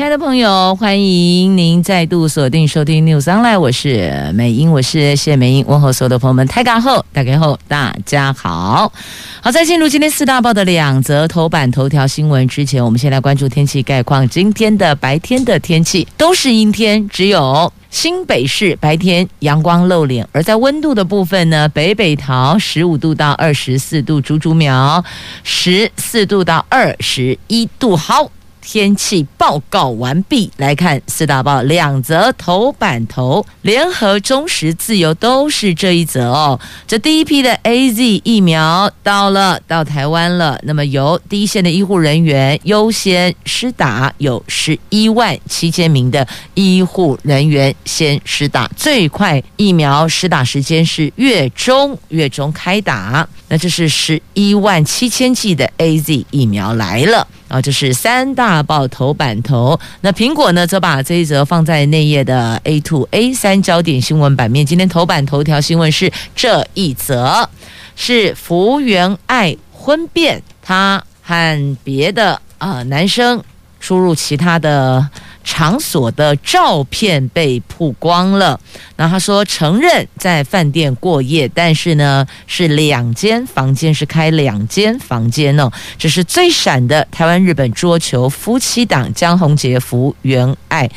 亲爱的朋友，欢迎您再度锁定收听 News Online，我是美英，我是谢美英，问候所有的朋友们，大家好，大家好，大家好。好，在进入今天四大报的两则头版头条新闻之前，我们先来关注天气概况。今天的白天的天气都是阴天，只有新北市白天阳光露脸。而在温度的部分呢，北北桃十五度到二十四度，竹竹苗十四度到二十一度。好。天气报告完毕，来看四大报两则头版头，联合、中时、自由都是这一则哦。这第一批的 AZ 疫苗到了，到台湾了。那么由第一线的医护人员优先施打，有十一万七千名的医护人员先施打，最快疫苗施打时间是月中，月中开打。那这是十一万七千剂的 AZ 疫苗来了。啊，这是三大大报头版头。那苹果呢，则把这一则放在内页的 A two A 三焦点新闻版面。今天头版头条新闻是这一则，是福原爱婚变，她和别的啊、男生出入其他的。场所的照片被曝光了。那他说承认在饭店过夜，但是呢是两间房间，是开两间房间哦。这是最闪的台湾日本桌球夫妻档江宏杰、福原爱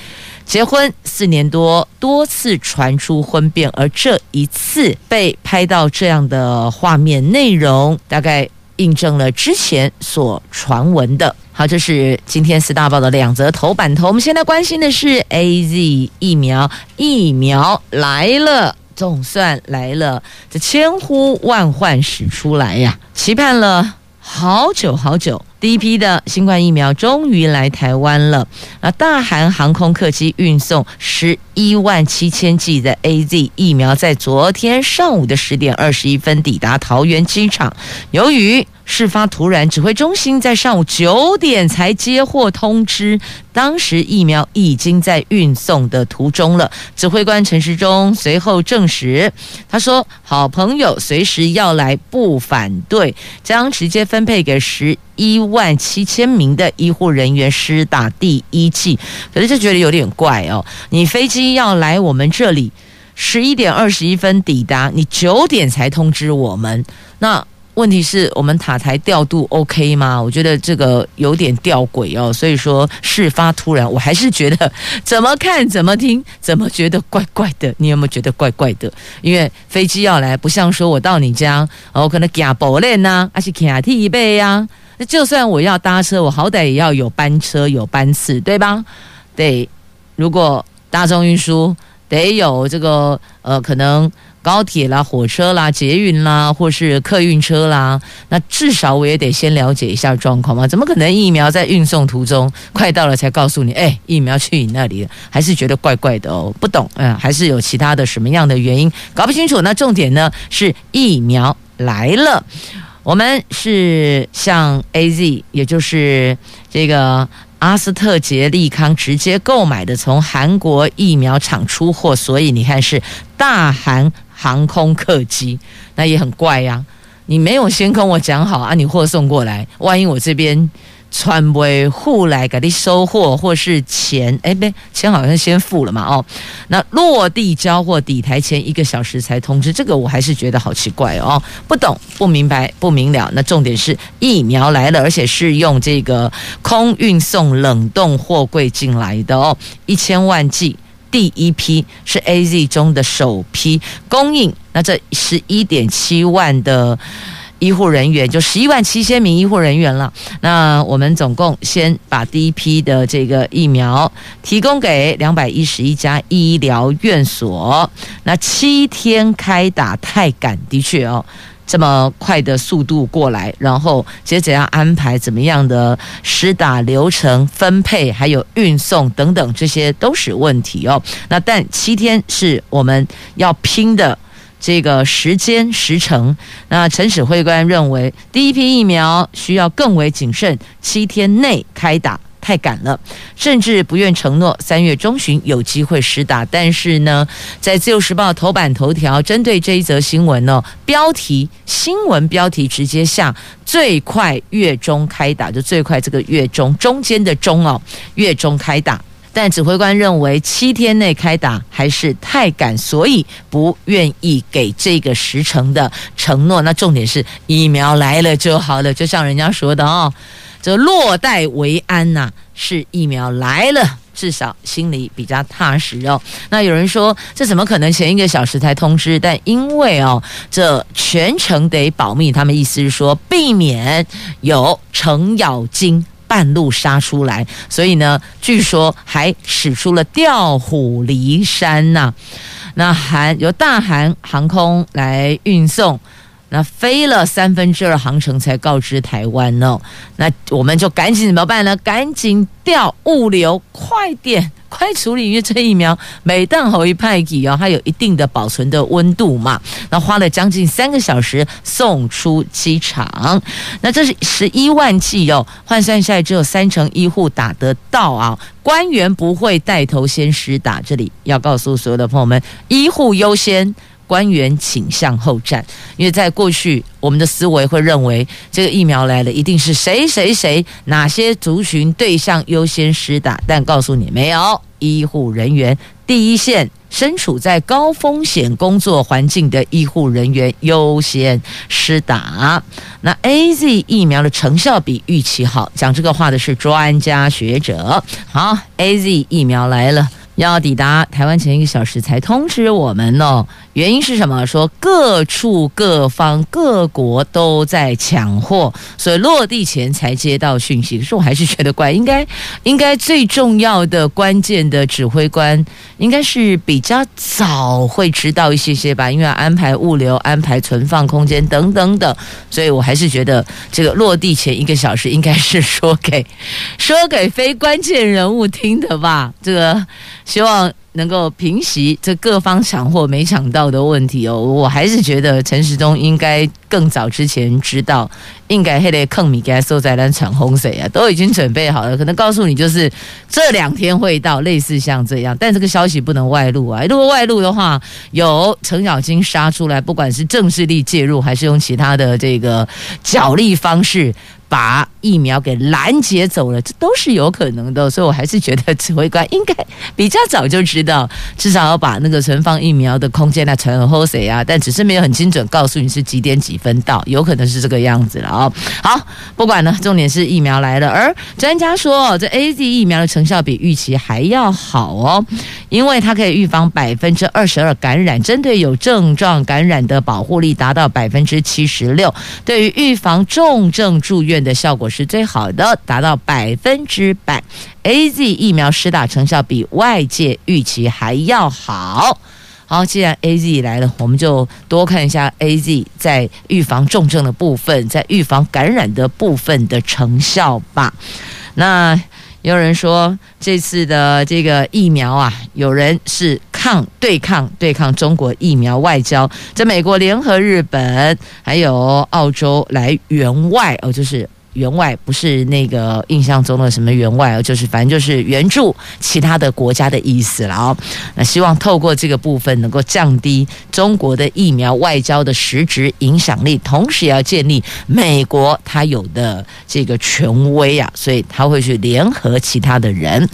结婚四年多，多次传出婚变，而这一次被拍到这样的画面内容，大概印证了之前所传闻的。好，这是今天四大报的两则头版头。我们现在关心的是 AZ 疫苗，疫苗来了，总算来了，这千呼万唤始出来呀，期盼了好久好久。第一批的新冠疫苗终于来台湾了。啊，大韩航空客机运送十一万七千剂的 AZ 疫苗，在昨天上午的十点二十一分抵达桃园机场。由于事发突然，指挥中心在上午九点才接获通知，当时疫苗已经在运送的途中了。指挥官陈时中随后证实，他说：“好朋友随时要来，不反对，将直接分配给十一万七千名的医护人员施打第一剂。”可是就觉得有点怪哦，你飞机要来我们这里，十一点二十一分抵达，你九点才通知我们，那。问题是我们塔台调度 OK 吗？我觉得这个有点吊诡哦。所以说事发突然，我还是觉得怎么看怎么听怎么觉得怪怪的。你有没有觉得怪怪的？因为飞机要来，不像说我到你家，我可能加保练呐，还是卡替备呀。那就算我要搭车，我好歹也要有班车有班次，对吧？对，如果大众运输得有这个呃，可能。高铁啦、火车啦、捷运啦，或是客运车啦，那至少我也得先了解一下状况嘛。怎么可能疫苗在运送途中快到了才告诉你？哎，疫苗去你那里了，还是觉得怪怪的哦，不懂，嗯，还是有其他的什么样的原因搞不清楚。那重点呢是疫苗来了，我们是像 AZ，也就是这个。阿斯特杰利康直接购买的，从韩国疫苗厂出货，所以你看是大韩航空客机，那也很怪呀、你没有先跟我讲好啊，你货送过来，万一我这边。传媒户来给你收货，或是钱，哎，没钱好像先付了嘛，哦，那落地交货抵台前一个小时才通知，这个我还是觉得好奇怪哦，不懂、不明白、不明了。那重点是疫苗来了，而且是用这个空运送冷冻货柜进来的哦，一千万剂，第一批是 AZ 中的首批供应，那这十一点七万的。医护人员就十一万七千名医护人员了。那我们总共先把第一批的这个疫苗提供给两百一十一家医疗院所。那七天开打太赶，的确哦，这么快的速度过来，然后接着要安排怎么样的施打流程分配，还有运送等等，这些都是问题哦。那但七天是我们要拼的。这个时间时程。那陈指挥官认为，第一批疫苗需要更为谨慎，七天内开打。太赶了，甚至不愿承诺三月中旬有机会实打。但是呢，在《自由时报》头版头条针对这一则新闻呢，标题新闻标题直接下最快月中开打，就最快这个月中中间的中哦，月中开打。但指挥官认为七天内开打还是太赶，所以不愿意给这个时程的承诺。那重点是疫苗来了就好了，就像人家说的哦。这落袋为安呐、是疫苗来了，至少心里比较踏实哦。那有人说，这怎么可能前一个小时才通知？但因为哦，这全程得保密，他们意思是说，避免有程咬金半路杀出来，所以呢，据说还使出了调虎离山呐、那韩由大韩航空来运送。那飞了三分之二航程才告知台湾呢，那我们就赶紧怎么办呢？赶紧调物流，快点 快处理，因为这疫苗每当好一派给哦，它有一定的保存的温度嘛。那花了将近三个小时送出机场，那这是十一万剂哦，换算下来只有三成医护打得到啊。官员不会带头先施打，这里要告诉所有的朋友们，医护优先。官员请向后站，因为在过去，我们的思维会认为这个疫苗来了，一定是谁谁谁哪些族群对象优先施打。但告诉你，没有，医护人员第一线，身处在高风险工作环境的医护人员优先施打。那 AZ 疫苗的成效比预期好，讲这个话的是专家学者。好，AZ 疫苗来了。要抵达台湾前一个小时才通知我们哦，原因是什么？说各处各方各国都在抢货，所以落地前才接到讯息。可是我还是觉得怪，应该 应该最重要的关键的指挥官应该是比较早会知道一些些吧，因为要安排物流、安排存放空间等等等，所以我还是觉得这个落地前一个小时应该是说给说给非关键人物听的吧，这个。希望能够平息这各方抢货没抢到的问题哦。我还是觉得陈时中应该更早之前知道，应该还得坑米给他收在那抢洪水啊，都已经准备好了。可能告诉你就是这两天会到，类似像这样。但这个消息不能外露啊，如果外露的话，有程咬金杀出来，不管是政治力介入，还是用其他的这个角力方式。把疫苗给拦截走了，这都是有可能的，所以我还是觉得指挥官应该比较早就知道，至少要把那个存放疫苗的空间来存好谁啊？但只是没有很精准告诉你是几点几分到，有可能是这个样子了哦。好，不管了，重点是疫苗来了，而专家说这 AZ 疫苗的成效比预期还要好哦，因为它可以预防百分之二十二感染，针对有症状感染的保护力达到百分之七十六，对于预防重症住院的效果是最好的，达到百分之百。AZ 疫苗施打成效比外界预期还要好。好，既然 AZ 来了，我们就多看一下 AZ 在预防重症的部分，在预防感染的部分的成效吧。那有人说这次的这个疫苗啊，有人是抗对抗对抗中国疫苗外交，在美国联合日本还有澳洲来援外哦，就是。援外不是那个印象中的什么援外，就是反正就是援助其他的国家的意思了哦。那希望透过这个部分能够降低中国的疫苗外交的实质影响力，同时也要建立美国它有的这个权威啊，所以他会去联合其他的人。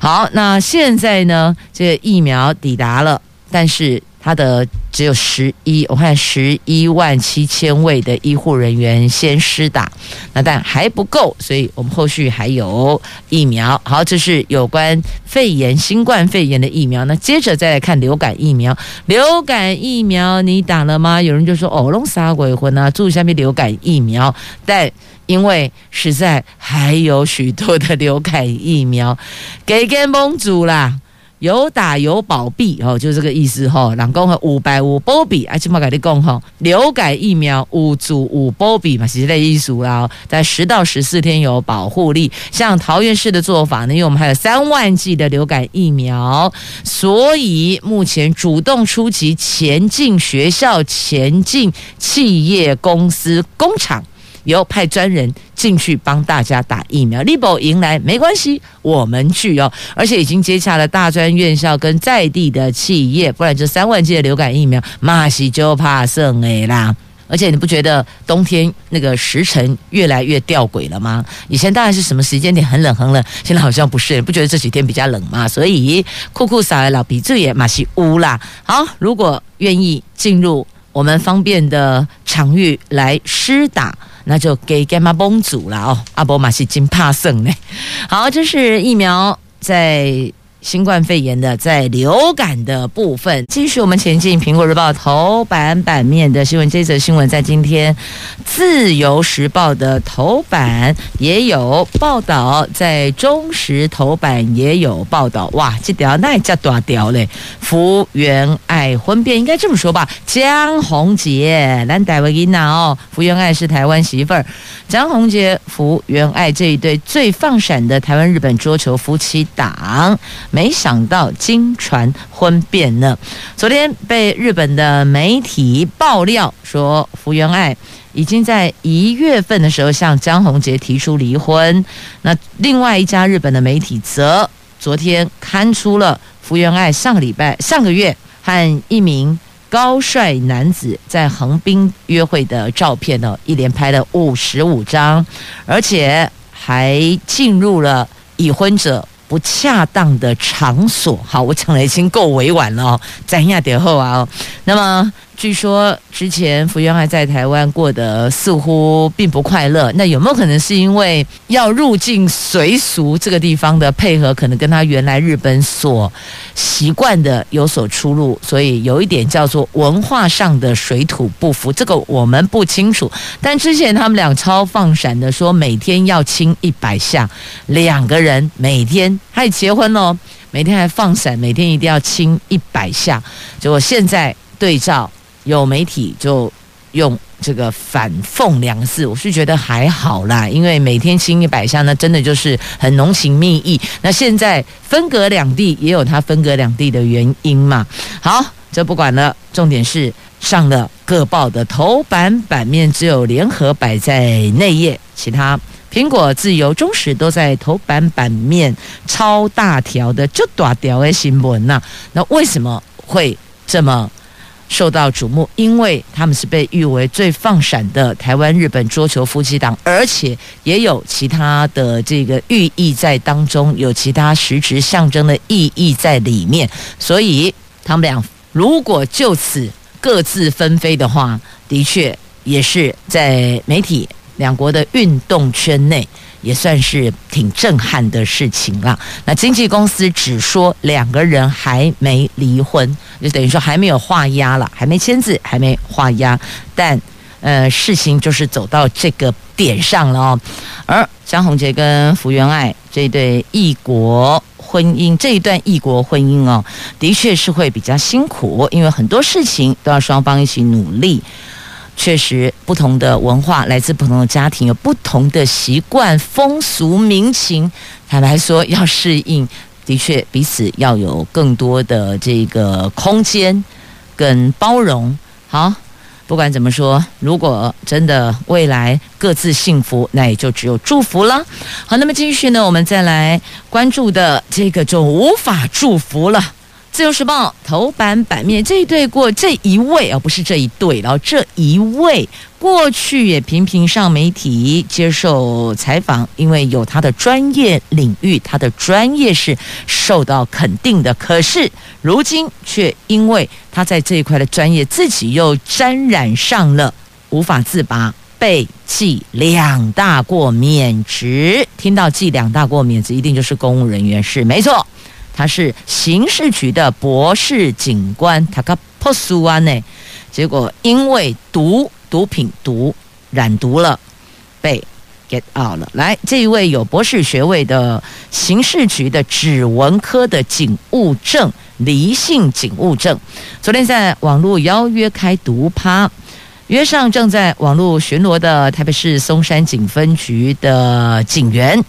好，那现在呢，这个疫苗抵达了，但是。他的只有十一，我看十一万七千位的医护人员先施打，那但还不够，所以我们后续还有疫苗。好，这是有关肺炎、新冠肺炎的疫苗。那接着再来看流感疫苗，流感疫苗你打了吗？有人就说哦，弄啥鬼魂啊？注意下面流感疫苗，但因为实在还有许多的流感疫苗给跟蒙主啦。有打有保庇哦，就这个意思哈。两公和五百五保庇，而且嘛跟你讲哈，流感疫苗五组五保庇嘛，是这意思啦。在十到十四天有保护力。像桃园市的做法呢，因为我们还有三万剂的流感疫苗，所以目前主动出击，前进学校，前进企业、公司、工厂。有派专人进去帮大家打疫苗，力保迎来没关系，我们去哦，而且已经接洽了大专院校跟在地的企业，不然这三万剂的流感疫苗，马西就怕剩哎啦。而且你不觉得冬天那个时辰越来越吊诡了吗？以前当然是什么时间点很冷很冷，现在好像不是，你不觉得这几天比较冷吗？所以酷酷撒的老鼻子也马西乌啦。好，如果愿意进入我们方便的场域来施打。那就给干妈帮组了哦，阿伯马是真怕生呢。好，这是疫苗在。新冠肺炎的在流感的部分，继续我们前进。苹果日报头版版面的新闻，这则新闻在今天自由时报的头版也有报道，在中时头版也有报道。哇，这条那也叫大条嘞！福原爱婚变，应该这么说吧？江宏杰，咱台湾囡娜哦，福原爱是台湾媳妇儿，江宏杰、福原爱这一对最放闪的台湾日本桌球夫妻档。没想到惊传婚变呢！昨天被日本的媒体爆料说，福原爱已经在一月份的时候向江宏杰提出离婚。那另外一家日本的媒体则昨天刊出了福原爱上个礼拜、上个月和一名高帅男子在横滨约会的照片呢，一连拍了五十五张，而且还进入了已婚者。不恰当的场所，好，我讲的已经够委婉了哦，咱亚点后啊，那么。据说之前福原爱在台湾过得似乎并不快乐，那有没有可能是因为要入境随俗这个地方的配合，可能跟他原来日本所习惯的有所出入，所以有一点叫做文化上的水土不服，这个我们不清楚。但之前他们俩超放闪的说，每天要亲一百下，两个人每天还结婚哦，每天还放闪，每天一定要亲一百下，结果现在对照。有媒体就用这个反讽两个字，我是觉得还好啦，因为每天亲一百下，那真的就是很浓情蜜意。那现在分隔两地，也有它分隔两地的原因嘛。好，这不管了，重点是上了各报的头版版面，只有联合摆在内页，其他苹果、自由、中时都在头版版面超大条的就大条的新闻呐。那为什么会这么？受到瞩目，因为他们是被誉为最放闪的台湾日本桌球夫妻档，而且也有其他的这个寓意在当中，有其他实质象征的意义在里面。所以他们俩如果就此各自纷飞的话，的确也是在媒体两国的运动圈内。也算是挺震撼的事情了。那经纪公司只说两个人还没离婚，就等于说还没有画押了，还没签字，还没画押。但呃，事情就是走到这个点上了哦。而江宏杰跟福原爱这对异国婚姻，这一段异国婚姻哦，的确是会比较辛苦，因为很多事情都要双方一起努力。确实，不同的文化，来自不同的家庭，有不同的习惯、风俗民情。坦白说，要适应，的确彼此要有更多的这个空间跟包容。好，不管怎么说，如果真的未来各自幸福，那也就只有祝福了。好，那么继续呢，我们再来关注的这个就无法祝福了。自由时报头版版面，这一对过这一位哦，不是这一对，然后这一位过去也频频上媒体接受采访，因为有他的专业领域，他的专业是受到肯定的。可是如今却因为他在这一块的专业，自己又沾染上了，无法自拔，被记两大过免职。听到记两大过免职，一定就是公务人员，是没错。他是刑事局的博士警官，他个破苏安呢？结果因为毒毒品毒染毒了，被 get out 了。来，这一位有博士学位的刑事局的指纹科的警务证离性警务证，昨天在网络邀约开毒趴，约上正在网络巡逻的台北市松山警分局的警员。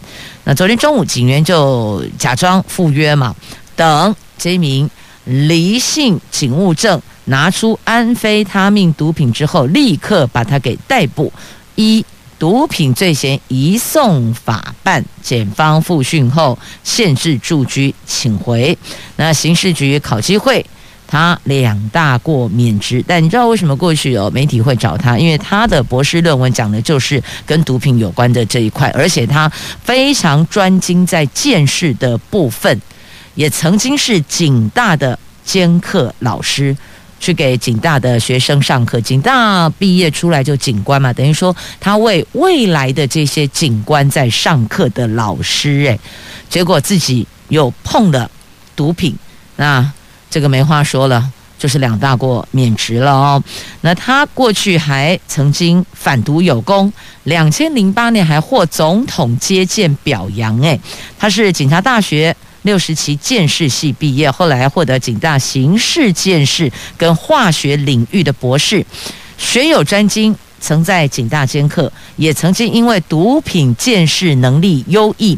那昨天中午，警员就假装赴约嘛，等这名离性警务证拿出安非他命毒品之后，立刻把他给逮捕。一毒品罪嫌移送法办，检方复讯后限制住居，请回。那刑事局考机会他两大过免职，但你知道为什么过去有媒体会找他？因为他的博士论文讲的就是跟毒品有关的这一块，而且他非常专精在见识的部分，也曾经是警大的兼课老师。去给警大的学生上课，警大毕业出来就警官嘛，等于说他为未来的这些警官在上课的老师，哎，结果自己又碰了毒品，那这个没话说了，就是两大过免职了哦。那他过去还曾经反毒有功，两千零八年还获总统接见表扬，哎，他是警察大学。六十期鉴识系毕业，后来获得警大刑事鉴识跟化学领域的博士，学有专精，曾在警大兼课，也曾经因为毒品鉴识能力优异，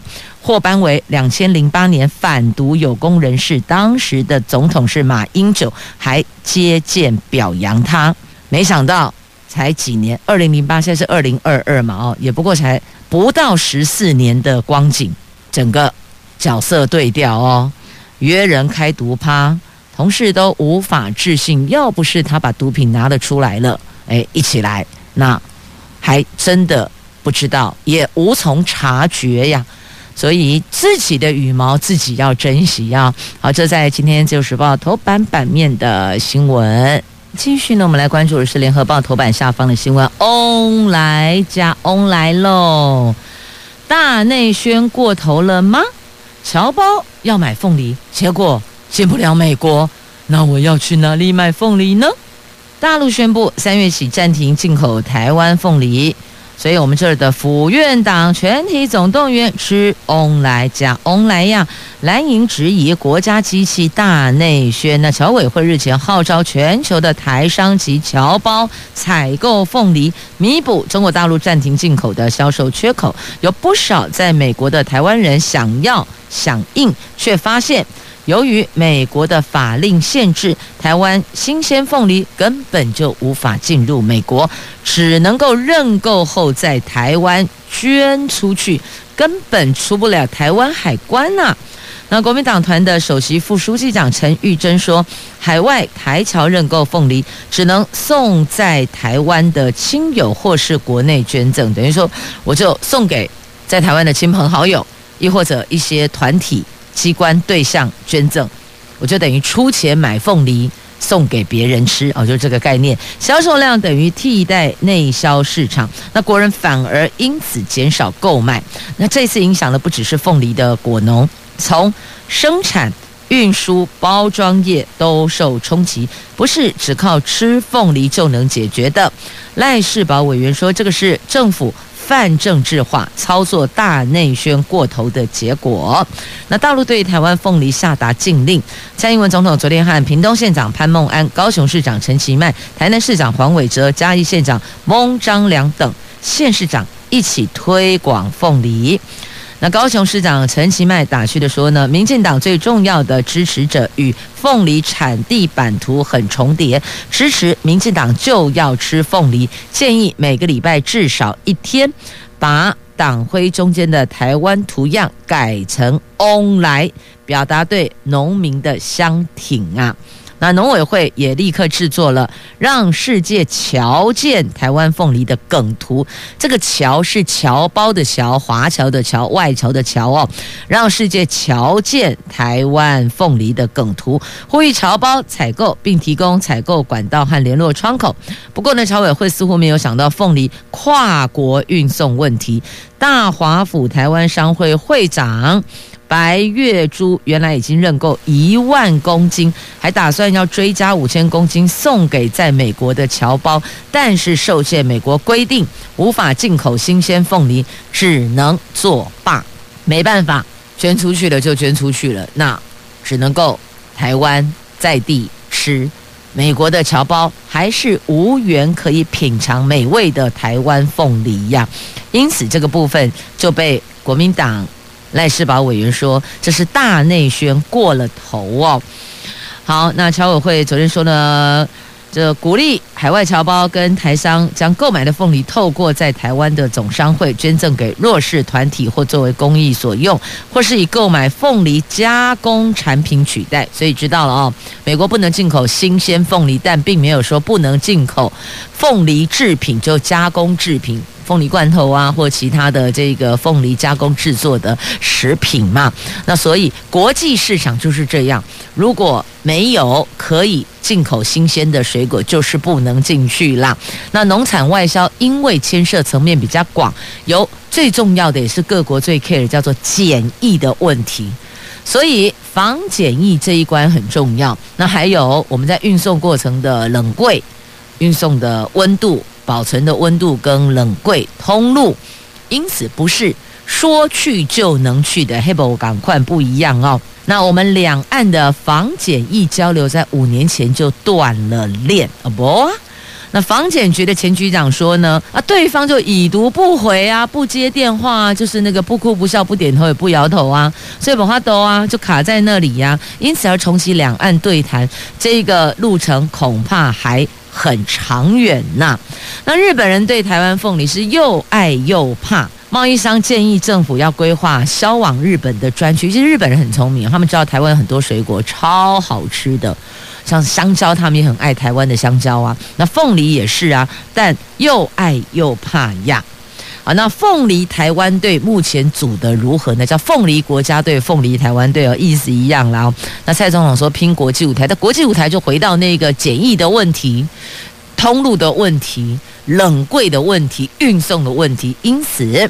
获颁为两千零八年反毒有功人士。当时的总统是马英九，还接见表扬他。没想到才几年，二零零八现在是二零二二嘛，哦，也不过才不到十四年的光景，整个。角色对调哦，约人开毒趴，同事都无法置信。要不是他把毒品拿了出来了，哎，一起来，那还真的不知道，也无从察觉呀。所以自己的羽毛自己要珍惜啊。好，这在今天《自由时报》头版版面的新闻。继续呢，我们来关注的是《联合报》头版下方的新闻。翁来加翁来喽，大内宣过头了吗？侨胞要买凤梨，结果进不了美国，那我要去哪里买凤梨呢？大陆宣布三月起暂停进口台湾凤梨，所以我们这儿的府院党全体总动员吃翁来加翁来呀！蓝营质疑国家机器大内宣，那侨委会日前号召全球的台商及侨胞采购凤梨，弥补中国大陆暂停进口的销售缺口。有不少在美国的台湾人想要。响应，却发现由于美国的法令限制，台湾新鲜凤梨根本就无法进入美国，只能够认购后在台湾捐出去，根本出不了台湾海关呐、那国民党团的首席副书记长陈玉珍说，海外台侨认购凤梨只能送在台湾的亲友或是国内捐赠，等于说我就送给在台湾的亲朋好友。亦或者一些团体、机关对象捐赠，我就等于出钱买凤梨送给别人吃哦，就是这个概念。销售量等于替代内销市场，那国人反而因此减少购买。那这次影响的不只是凤梨的果农，从生产、运输、包装业都受冲击，不是只靠吃凤梨就能解决的。赖士宝委员说，这个是政府。泛政治化操作大内宣过头的结果。那大陆对台湾凤梨下达禁令，蔡英文总统昨天和屏东县长潘孟安、高雄市长陈其迈、台南市长黄伟哲、嘉义县长翁章梁等县市长一起推广凤梨。那高雄市长陈其迈打趣的说呢，民进党最重要的支持者与凤梨产地版图很重叠，支持民进党就要吃凤梨，建议每个礼拜至少一天把党徽中间的台湾图样改成翁来，表达对农民的相挺啊。那农委会也立刻制作了让世界瞧见台湾凤梨的梗图，这个“侨”是侨胞的“侨”，华侨的“侨”，外侨的“侨”哦，让世界瞧见台湾凤梨的梗图，呼吁侨胞采购，并提供采购管道和联络窗口。不过呢，侨委会似乎没有想到凤梨跨国运送问题。大华府台湾商会会长。白月珠原来已经认购一万公斤，还打算要追加五千公斤送给在美国的侨胞，但是受限美国规定，无法进口新鲜凤梨，只能作罢。没办法，捐出去了就捐出去了，那只能够台湾在地吃。美国的侨胞还是无缘可以品尝美味的台湾凤梨呀，因此这个部分就被国民党。赖世宝委员说：“这是大内宣过了头哦。”好，那侨委会昨天说呢，这鼓励海外侨胞跟台商将购买的凤梨透过在台湾的总商会捐赠给弱势团体或作为公益所用，或是以购买凤梨加工产品取代。所以知道了哦，美国不能进口新鲜凤梨，但并没有说不能进口凤梨制品，就加工制品。凤梨罐头啊，或其他的这个凤梨加工制作的食品嘛，那所以国际市场就是这样。如果没有可以进口新鲜的水果，就是不能进去啦。那农产外销因为牵涉层面比较广，有最重要的也是各国最 care 叫做检疫的问题，所以防检疫这一关很重要。那还有我们在运送过程的冷柜、运送的温度。保存的温度跟冷柜通路，因此不是说去就能去的。黑宝赶快不一样哦。那我们两岸的防检疫交流在五年前就断了链啊不？那防检局的前局长说呢，啊，对方就已读不回啊，不接电话啊，就是那个不哭不笑不点头也不摇头啊，所以本话都啊就卡在那里呀、啊。因此而重启两岸对谈，这个路程恐怕还。很长远呐、那日本人对台湾凤梨是又爱又怕。贸易商建议政府要规划销往日本的专区。其实日本人很聪明，他们知道台湾很多水果超好吃的，像香蕉，他们也很爱台湾的香蕉啊。那凤梨也是啊，但又爱又怕呀。啊，那凤梨台湾队目前组的如何呢？叫凤梨国家队、凤梨台湾队哦，意思一样啦。那蔡总统说拼国际舞台，但国际舞台就回到那个检疫的问题、通路的问题、冷柜的问题、运送的问题。因此，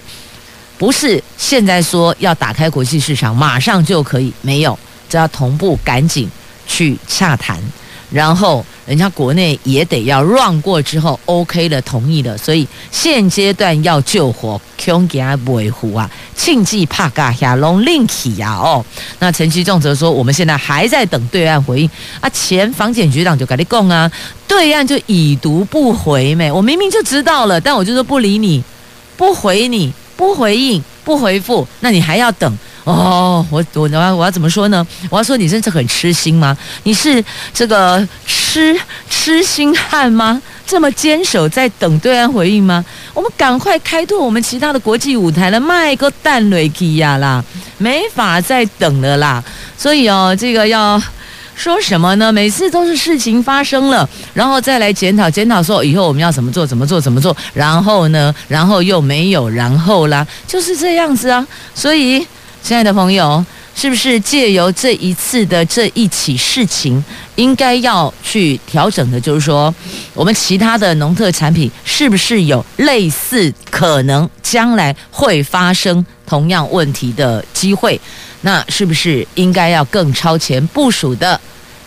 不是现在说要打开国际市场，马上就可以，没有，这要同步赶紧去洽谈。然后人家国内也得要让过之后 OK 了，同意了，所以现阶段要救火，穷给他维护啊，庆忌帕嘎下龙令起呀哦。那陈其仲则说，我们现在还在等对岸回应啊。前防检局长就跟你讲啊，对岸就已读不回没，我明明就知道了，但我就说不理你，不回你，不回应，不回复，那你还要等。哦，我我我要我要怎么说呢？我要说你真是很痴心吗？你是这个痴痴心汉吗？这么坚守在等对岸回应吗？我们赶快开拓我们其他的国际舞台了，卖个蛋雷基亚啦，没法再等了啦。所以哦，这个要说什么呢？每次都是事情发生了，然后再来检讨检讨，说以后我们要怎么做怎么做怎么做，然后呢，然后又没有然后啦，就是这样子啊。所以。亲爱的朋友，是不是借由这一次的这一起事情，应该要去调整的？就是说，我们其他的农特产品是不是有类似可能将来会发生同样问题的机会？那是不是应该要更超前部署的，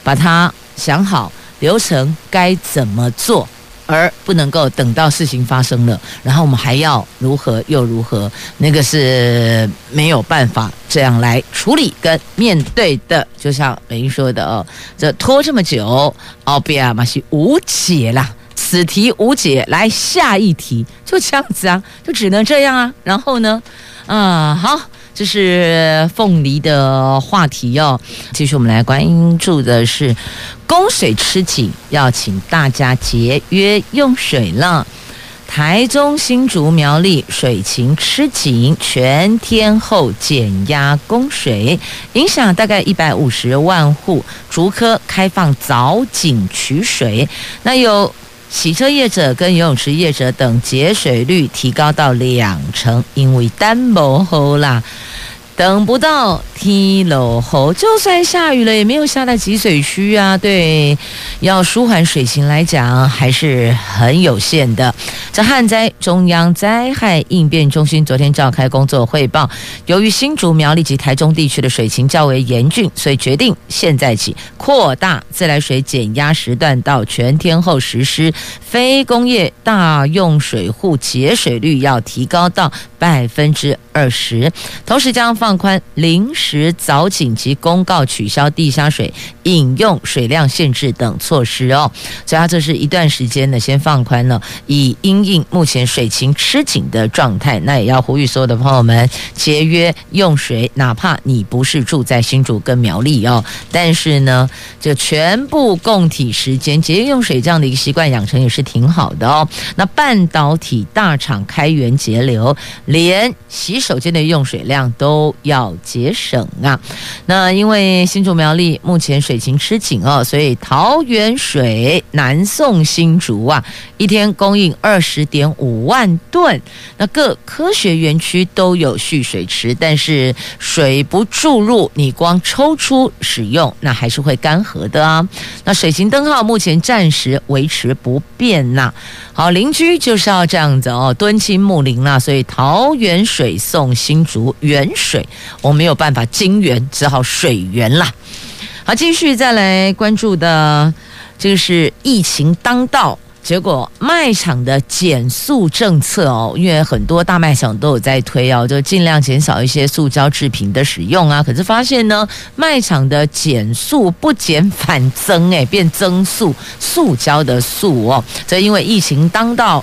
把它想好流程该怎么做？而不能够等到事情发生了，然后我们还要如何又如何？那个是没有办法这样来处理跟面对的。就像美英说的哦，这拖这么久，奥比亚嘛是无解啦，此题无解，来下一题，就这样子啊，就只能这样啊。然后呢，啊好。这是凤梨的话题哦。继续，我们来关注的是供水吃紧，要请大家节约用水了。台中、新竹、苗栗水情吃紧，全天候减压供水，影响大概一百五十万户。竹科开放早井取水，那有洗车业者跟游泳池业者等节水率提高到两成，因为单薄厚啦。等不到天落雨，就算下雨了，也没有下到积水区啊。对，要舒缓水情来讲，还是很有限的。这旱灾中央灾害应变中心昨天召开工作汇报，由于新竹苗栗及台中地区的水情较为严峻，所以决定现在起扩大自来水减压时段到全天候实施，非工业大用水户节水率要提高到百分之二十，同时将放宽临时早警及公告取消地下水饮用水量限制等措施哦。所以它这是一段时间呢，先放宽了，以因应目前水情吃紧的状态。那也要呼吁所有的朋友们节约用水，哪怕你不是住在新竹跟苗栗哦，但是呢，就全部供体时间，节约用水这样的一个习惯养成也是挺好的哦。那半导体大厂开源节流，连洗手间的用水量都要节省啊。那因为新竹苗栗目前水水情吃紧哦，所以桃园水南送新竹啊，一天供应二十点五万吨。那各科学园区都有蓄水池，但是水不注入，你光抽出使用，那还是会干涸的啊。那水情灯号目前暂时维持不变呐、好，邻居就是要这样子哦，敦亲睦邻啦。所以桃园水送新竹原水，我没有办法金源，只好水源啦。好，继续再来关注的，这个是疫情当道，结果卖场的减速政策哦，因为很多大卖场都有在推哦，就尽量减少一些塑胶制品的使用啊。可是发现呢，卖场的减速不减反增，诶，变增速，塑胶的塑哦。这因为疫情当道，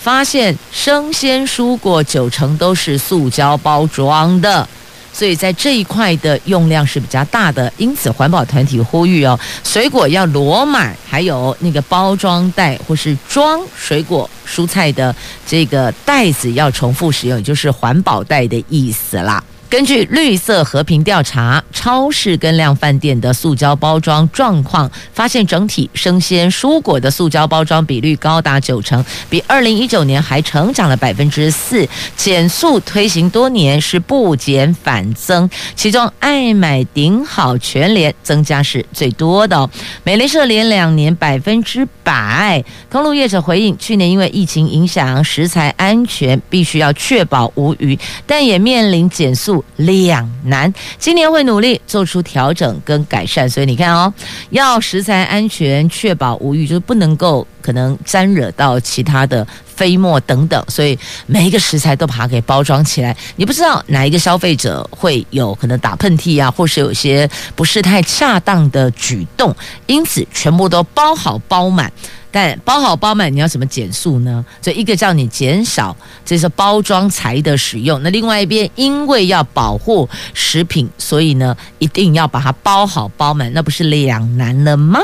发现生鲜蔬果九成都是塑胶包装的。所以在这一块的用量是比较大的，因此环保团体呼吁哦，水果要裸买，还有那个包装袋或是装水果蔬菜的这个袋子要重复使用，也就是环保袋的意思啦。根据绿色和平调查，超市跟量饭店的塑胶包装状况，发现整体生鲜蔬果的塑胶包装比率高达九成，比二零一九年还成长了百分之四。减速推行多年是不减反增，其中爱买顶好全联增加是最多的，美联社连两年百分之百。通路业者回应，去年因为疫情影响食材安全，必须要确保无虞，但也面临减速两难，今年会努力做出调整跟改善，所以你看哦，要食材安全，确保无虞，就是不能够可能沾惹到其他的飞沫等等，所以每一个食材都把它给包装起来，你不知道哪一个消费者会有可能打喷嚏啊，或是有些不是太恰当的举动，因此全部都包好包满。但包好包满，你要怎么减速呢？所以一个叫你减少这是包装材的使用，那另外一边因为要保护食品，所以呢一定要把它包好包满，那不是两难了吗？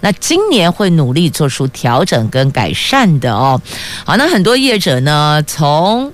那今年会努力做出调整跟改善的哦。好，那很多业者呢从。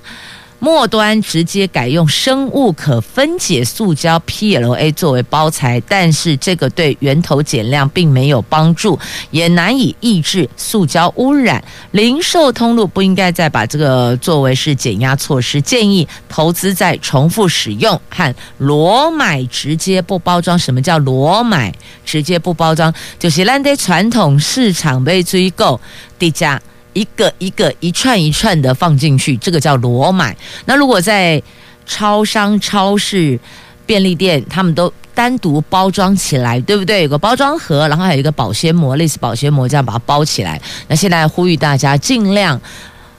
末端直接改用生物可分解塑胶 PLA 作为包材，但是这个对源头减量并没有帮助，也难以抑制塑胶污染。零售通路不应该再把这个作为是减压措施，建议投资在重复使用和裸买直接不包装。什么叫裸买直接不包装？就是咱在传统市场被追购低价。一个一个一串一串的放进去，这个叫裸买。那如果在超商、超市、便利店，他们都单独包装起来，对不对？有个包装盒，然后还有一个保鲜膜，类似保鲜膜这样把它包起来。那现在呼吁大家尽量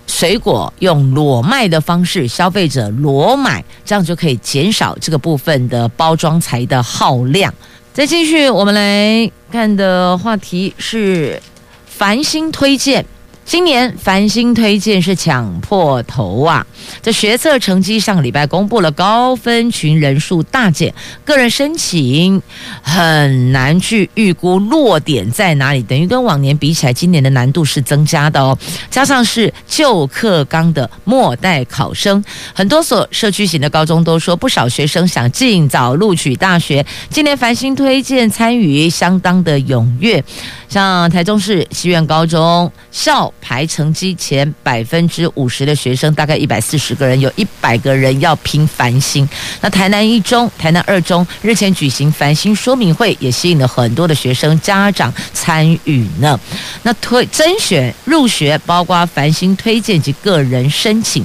水果用裸卖的方式，消费者裸买，这样就可以减少这个部分的包装材的耗量。再继续，我们来看的话题是繁星推荐。今年繁星推荐是抢破头啊！这学测成绩上个礼拜公布了，高分群人数大减，个人申请很难去预估落点在哪里，等于跟往年比起来，今年的难度是增加的哦。加上是旧课纲的末代考生，很多所社区型的高中都说，不少学生想尽早录取大学。今年繁星推荐参与相当的踊跃。像台中市西苑高中校排成绩前百分之五十的学生，大概一百四十个人，有一百个人要拼繁星。那台南一中、台南二中日前举行繁星说明会，也吸引了很多的学生家长参与呢。那推甄选入学，包括繁星推荐及个人申请。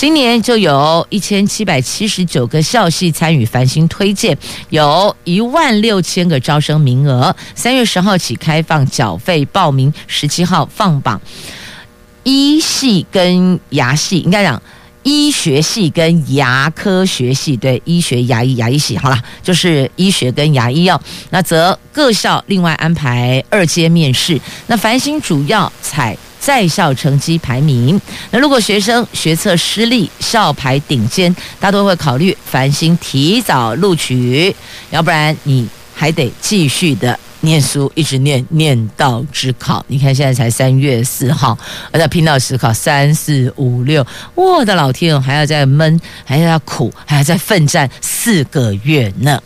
今年就有一千七百七十九个校系参与繁星推荐，有一万六千个招生名额。三月十号起开放缴费报名，十七号放榜。医系跟牙系，应该讲医学系跟牙科学系，对，医学牙医牙医系，好了，就是医学跟牙医哦。那则各校另外安排二阶面试。那繁星主要采。在校成绩排名，那如果学生学测失利，校排顶尖，大多会考虑繁星提早录取，要不然你还得继续的念书，一直念念到指考。你看现在才三月四号，而在拼到指考三四五六，我的老天，还要再闷，还要苦，还要再奋战四个月呢。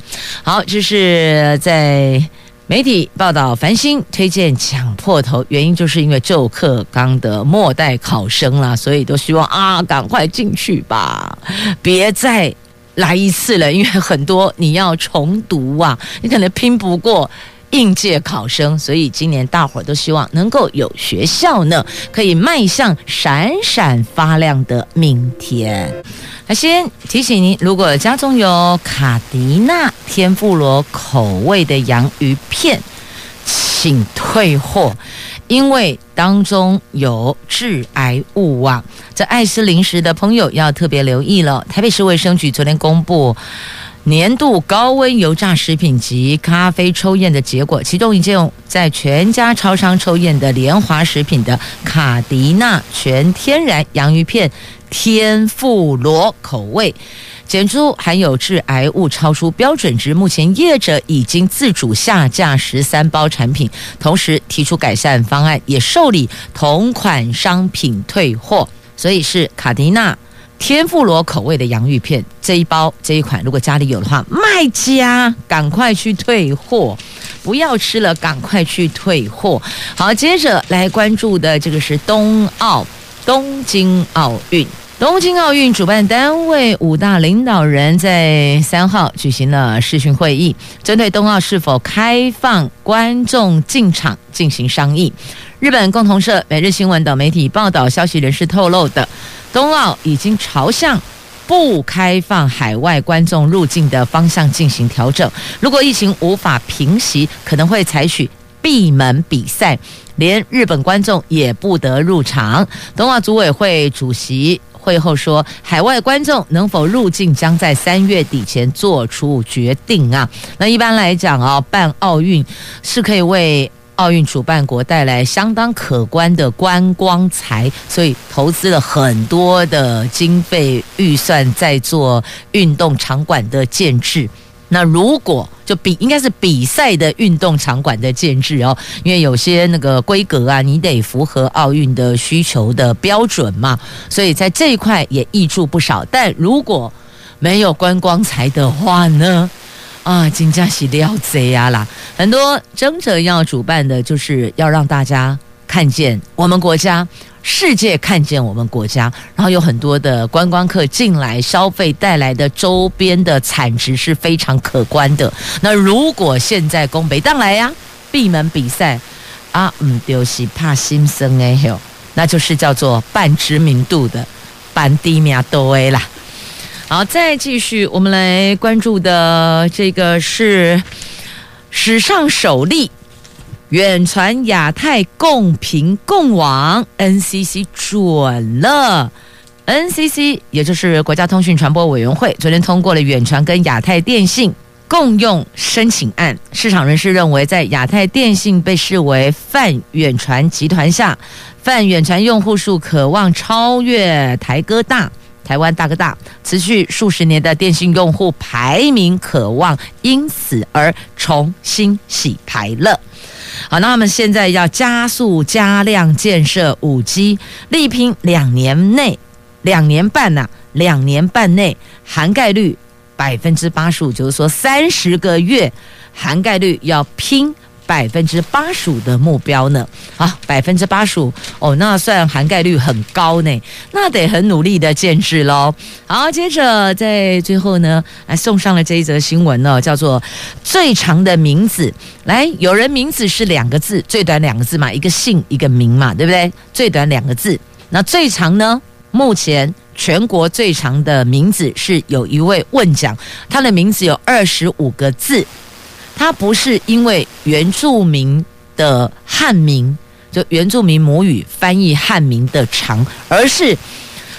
好，这是在。媒体报道，繁星推荐抢破头，原因就是因为旧课纲的末代考生啦，所以都希望啊，赶快进去吧，别再来一次了，因为很多你要重读啊，你可能拼不过。应届考生，所以今年大伙儿都希望能够有学校呢，可以迈向闪闪发亮的明天。那先提醒您，如果家中有卡迪娜天妇罗口味的洋芋片，请退货，因为当中有致癌物啊！这爱吃零食的朋友要特别留意了。台北市卫生局昨天公布。年度高温油炸食品及咖啡抽验的结果，其中一件在全家超商抽验的联华食品的卡迪娜全天然洋芋片天妇罗口味，检出含有致癌物，超出标准值。目前业者已经自主下架十三包产品，同时提出改善方案，也受理同款商品退货。所以是卡迪娜。天妇罗口味的洋芋片这一包这一款，如果家里有的话，卖家赶快去退货，不要吃了，赶快去退货。好，接着来关注的这个是冬奥，东京奥运。东京奥运主办单位五大领导人在三号举行了视讯会议，针对冬奥是否开放观众进场进行商议。日本共同社、每日新闻等媒体报道，消息人士透露的。冬奥已经朝向不开放海外观众入境的方向进行调整。如果疫情无法平息，可能会采取闭门比赛，连日本观众也不得入场。冬奥组委会主席会后说，海外观众能否入境将在三月底前做出决定啊。那一般来讲啊，办奥运是可以为。奥运主办国带来相当可观的观光财，所以投资了很多的经费预算在做运动场馆的建制。那如果就比应该是比赛的运动场馆的建制哦，因为有些那个规格啊，你得符合奥运的需求的标准嘛，所以在这一块也挹注不少。但如果没有观光财的话呢？啊，金家喜料贼呀啦！很多争着要主办的，就是要让大家看见我们国家，世界看见我们国家，然后有很多的观光客进来消费，带来的周边的产值是非常可观的。那如果现在公北当来呀，闭门比赛啊，嗯，就是怕心生哎哟，那就是叫做半知名度的半低名多诶啦。好，再继续，我们来关注的这个是史上首例远传亚太共频共网，NCC 准了。NCC 也就是国家通讯传播委员会，昨天通过了远传跟亚太电信共用申请案。市场人士认为，在亚太电信被视为泛远传集团下，泛远传用户数可望超越台哥大。台湾大哥大持续数十年的电信用户排名，渴望因此而重新洗牌了。好，那我们现在要加速加量建设五 G，力拼两年内、两年半呐、两年半内涵盖率百分之八十五，就是说三十个月涵盖率要拼百分之八十五的目标呢。啊，百分之八十五哦，那算涵盖率很高呢，那得很努力的建制喽。好，接着在最后呢，来送上了这一则新闻呢，叫做最长的名字。来，有人名字是两个字，最短两个字嘛，一个姓一个名嘛，对不对？最短两个字，那最长呢？目前全国最长的名字是有一位问讲，他的名字有二十五个字，他不是因为原住民的汉名，就原住民母语翻译汉名的长，而是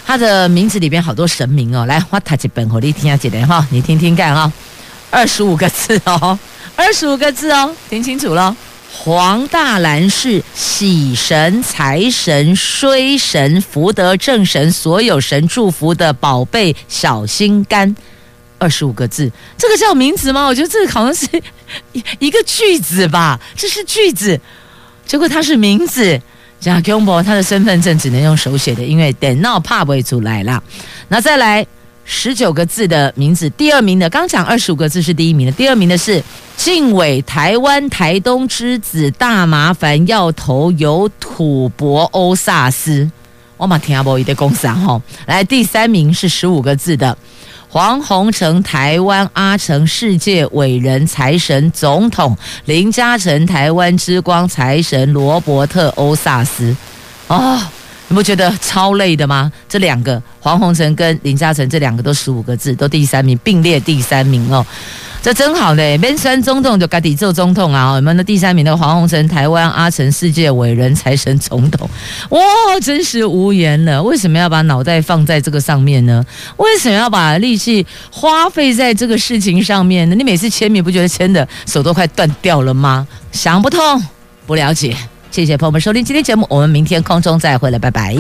他的名字里边好多神明哦。来，我读一本给你听下，姐姐哈，你听听看啊，二十五个字哦，二十五个字哦，听清楚了。黄大兰是喜神、财神、衰神、福德正神，所有神祝福的宝贝小心肝，二十五个字，这个叫名字吗？我觉得这个好像是一个句子吧，这是句子，结果它是名字。贾公博他的身份证只能用手写的，因为电脑拍不出来了。那再来。十九个字的名字，第二名的刚讲二十五个字是第一名的，第二名的是晋伟台湾台东之子，大麻烦要投有土博欧萨斯，我嘛听阿伯伊的公司啊吼，来第三名是十五个字的黄宏成台湾阿成世界伟人财神总统林嘉诚台湾之光财神罗伯特欧萨斯哦。你不觉得超累的吗？这两个黄宏成跟林嘉诚这两个都十五个字，都第三名，并列第三名哦，这真好嘞！边山总统就该底做总统啊！我们的第三名的黄宏成，台湾阿成，世界伟人财神总统，哇，真是无言了。为什么要把脑袋放在这个上面呢？为什么要把力气花费在这个事情上面呢？你每次签名不觉得签的手都快断掉了吗？想不通，不了解。谢谢朋友们收听今天节目，我们明天空中再会了，拜拜。